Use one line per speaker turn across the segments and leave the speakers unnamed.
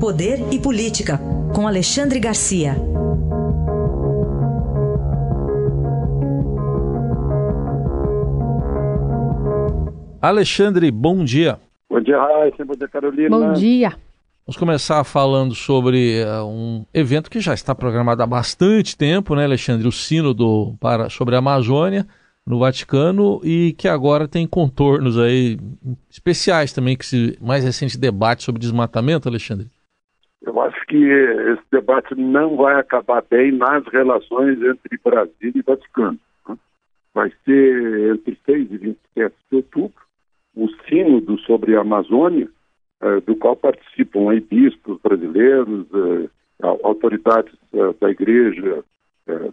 Poder e Política, com Alexandre Garcia.
Alexandre, bom dia.
Bom dia, Raíssa. Bom dia, Carolina.
Bom dia.
Vamos começar falando sobre uh, um evento que já está programado há bastante tempo, né, Alexandre? O Sínodo para, sobre a Amazônia no Vaticano e que agora tem contornos aí especiais também, que esse mais recente debate sobre desmatamento, Alexandre.
Eu acho que esse debate não vai acabar bem nas relações entre Brasil e Vaticano. Né? Vai ser entre 6 e 27 de outubro, o sínodo sobre a Amazônia, eh, do qual participam aí bispos brasileiros, eh, autoridades eh, da igreja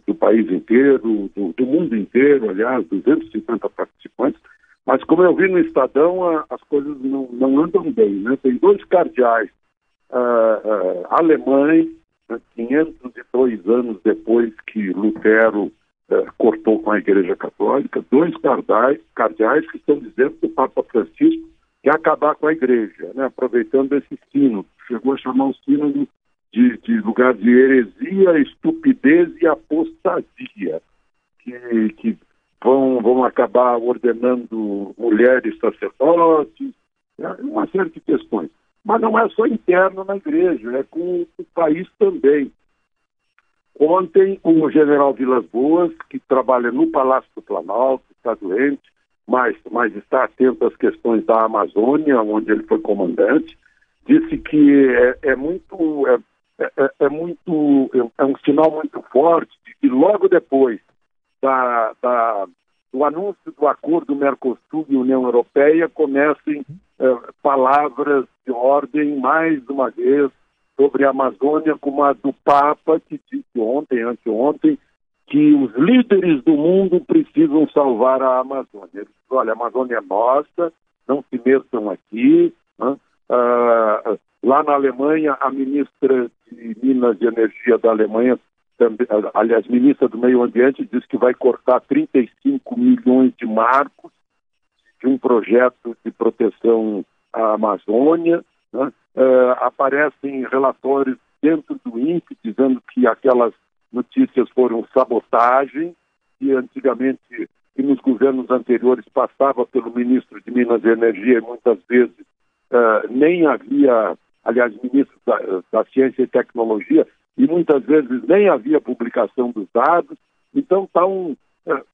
do país inteiro, do, do, mundo inteiro, aliás, 250 participantes. Mas, como eu vi no Estadão, as coisas não, não andam bem. Né? Tem dois cardeais uh, alemães, né, 502 anos depois que Lutero uh, cortou com a Igreja Católica, dois cardeais, cardeais que estão dizendo que o Papa Francisco quer acabar com a Igreja, né? aproveitando esse sino. Chegou a chamar o sino de de, de lugar de heresia, estupidez e apostasia, que, que vão, vão acabar ordenando mulheres sacerdotes, né? uma série de questões. Mas não é só interno na igreja, é com o país também. Ontem, o general Vilas Boas, que trabalha no Palácio do Planalto, está doente, mas, mas está atento às questões da Amazônia, onde ele foi comandante, disse que é, é muito. É, é, é, muito é um sinal muito forte de que logo depois da, da, do anúncio do acordo Mercosul e União Europeia comecem é, palavras de ordem mais uma vez sobre a Amazônia, como a do Papa que disse ontem, anteontem, que os líderes do mundo precisam salvar a Amazônia. Ele disse, olha, a Amazônia é nossa, não se metam aqui. Né? Uh, lá na Alemanha, a ministra de Minas e Energia da Alemanha, também, aliás, ministra do Meio Ambiente, diz que vai cortar 35 milhões de marcos de um projeto de proteção à Amazônia. Né? Uh, aparecem relatórios dentro do INPE dizendo que aquelas notícias foram sabotagem, que antigamente e nos governos anteriores passava pelo ministro de Minas e Energia e muitas vezes uh, nem havia, aliás, ministro da, da, Ciência e Tecnologia, e muitas vezes nem havia publicação dos dados. Então, tá um,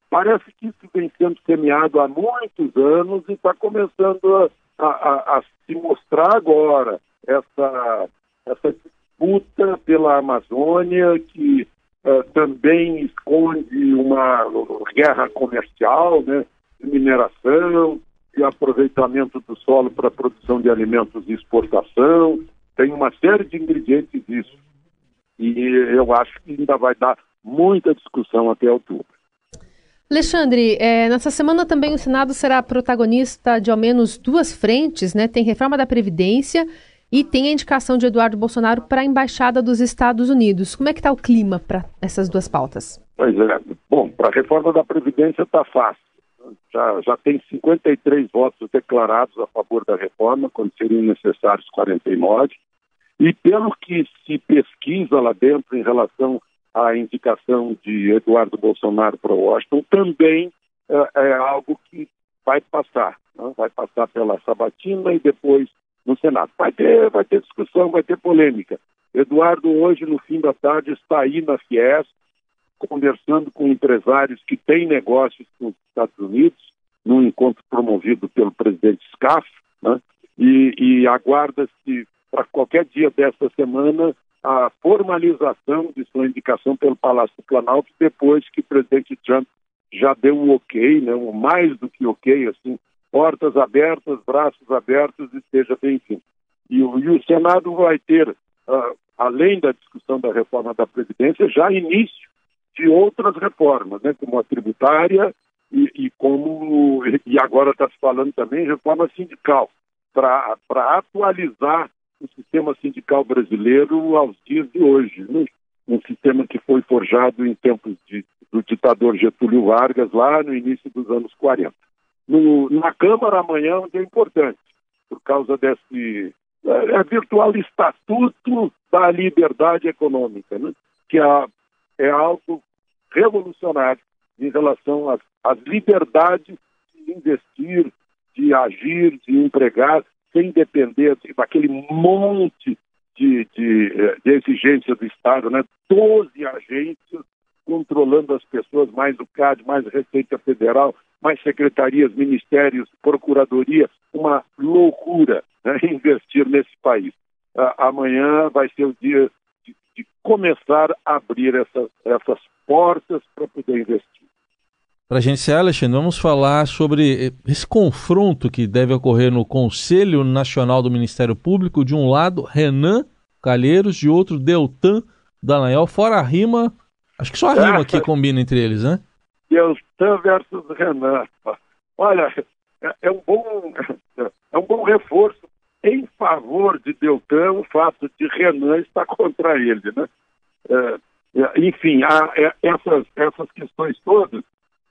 parece que isso vem sendo semeado há muitos anos e está começando a, a, a, se mostrar agora essa, essa disputa pela Amazônia que uh, também esconde uma guerra comercial, né, de mineração, de aproveitamento do solo para produção de alimentos e exportação, tem uma série de ingredientes disso. E eu acho que ainda vai dar muita discussão até outubro.
Alexandre, é, nessa semana também o Senado será protagonista de ao menos duas frentes, né? Tem reforma da Previdência e tem a indicação de Eduardo Bolsonaro para a Embaixada dos Estados Unidos. Como é que está o clima para essas duas pautas?
Pois é. Bom, para a reforma da Previdência está fácil. Já, já tem 53 votos declarados a favor da reforma, quando seriam necessários 49. E pelo que se pesquisa lá dentro em relação à indicação de Eduardo Bolsonaro para Washington, também é, é algo que vai passar. Né? Vai passar pela Sabatina e depois no Senado. Vai ter, vai ter discussão, vai ter polêmica. Eduardo, hoje, no fim da tarde, está aí na Fiesp, conversando com empresários que têm negócios com os Estados Unidos, num encontro promovido pelo presidente Scaff, né? e, e aguarda-se para qualquer dia desta semana a formalização de sua indicação pelo Palácio do Planalto, depois que o presidente Trump já deu um ok, né, um mais do que ok, assim, portas abertas, braços abertos, esteja bem-vindo. E, e, o Senado vai ter, uh, além da discussão da reforma da Previdência, já início de outras reformas, né, como a tributária e, e como e agora está se falando também reforma sindical para atualizar o sistema sindical brasileiro aos dias de hoje, né? um sistema que foi forjado em tempos de, do ditador Getúlio Vargas lá no início dos anos 40 no, na Câmara amanhã, dia importante, por causa desse. É, é virtual estatuto da liberdade econômica, né? que é, é algo revolucionário em relação às, às liberdades de investir, de agir, de empregar, sem depender daquele monte de, de, eh, de exigência do Estado, né? Doze agências controlando as pessoas, mais o CAD, mais Receita Federal, mais secretarias, ministérios, procuradoria, uma loucura né, investir nesse país. Uh, amanhã vai ser o dia de, de começar a abrir essa, essas portas para poder investir.
Para a gente Alexandre, vamos falar sobre esse confronto que deve ocorrer no Conselho Nacional do Ministério Público. De um lado, Renan Calheiros, de outro, Deltan Dallagnol. Fora a rima, acho que só a rima que combina entre eles, né?
Deltan versus Renan. Olha, é, é um bom, é um bom reforço em favor de Deltan o fato de Renan estar contra ele, né? É, é enfim, há, é, essas, essas questões todas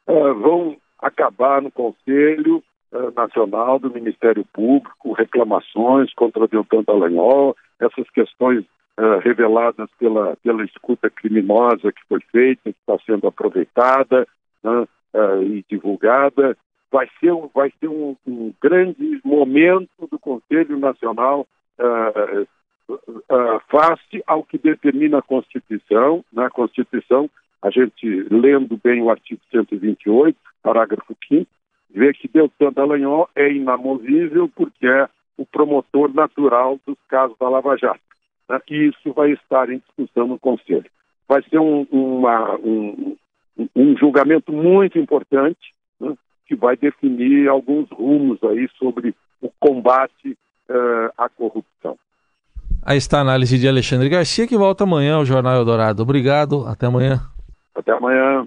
uh, vão acabar no Conselho uh, Nacional do Ministério Público, reclamações contra Deltan Dallagnol, essas questões uh, reveladas pela, pela escuta criminosa que foi feita, que está sendo aproveitada né, e divulgada. Vai ser, um, vai ser um, um grande momento do Conselho Nacional face ao que determina a Constituição. Na né, Constituição a gente, lendo bem o artigo 128, parágrafo 5 vê que Deltan Dallagnol é inamovível porque é o promotor natural dos casos da Lava Jato. Né? E isso vai estar em discussão no Conselho. Vai ser um, uma, um, um julgamento muito importante né? que vai definir alguns rumos aí sobre o combate uh, à corrupção.
Aí está a análise de Alexandre Garcia, que volta amanhã ao Jornal Eldorado. Obrigado, até amanhã.
Até amanhã.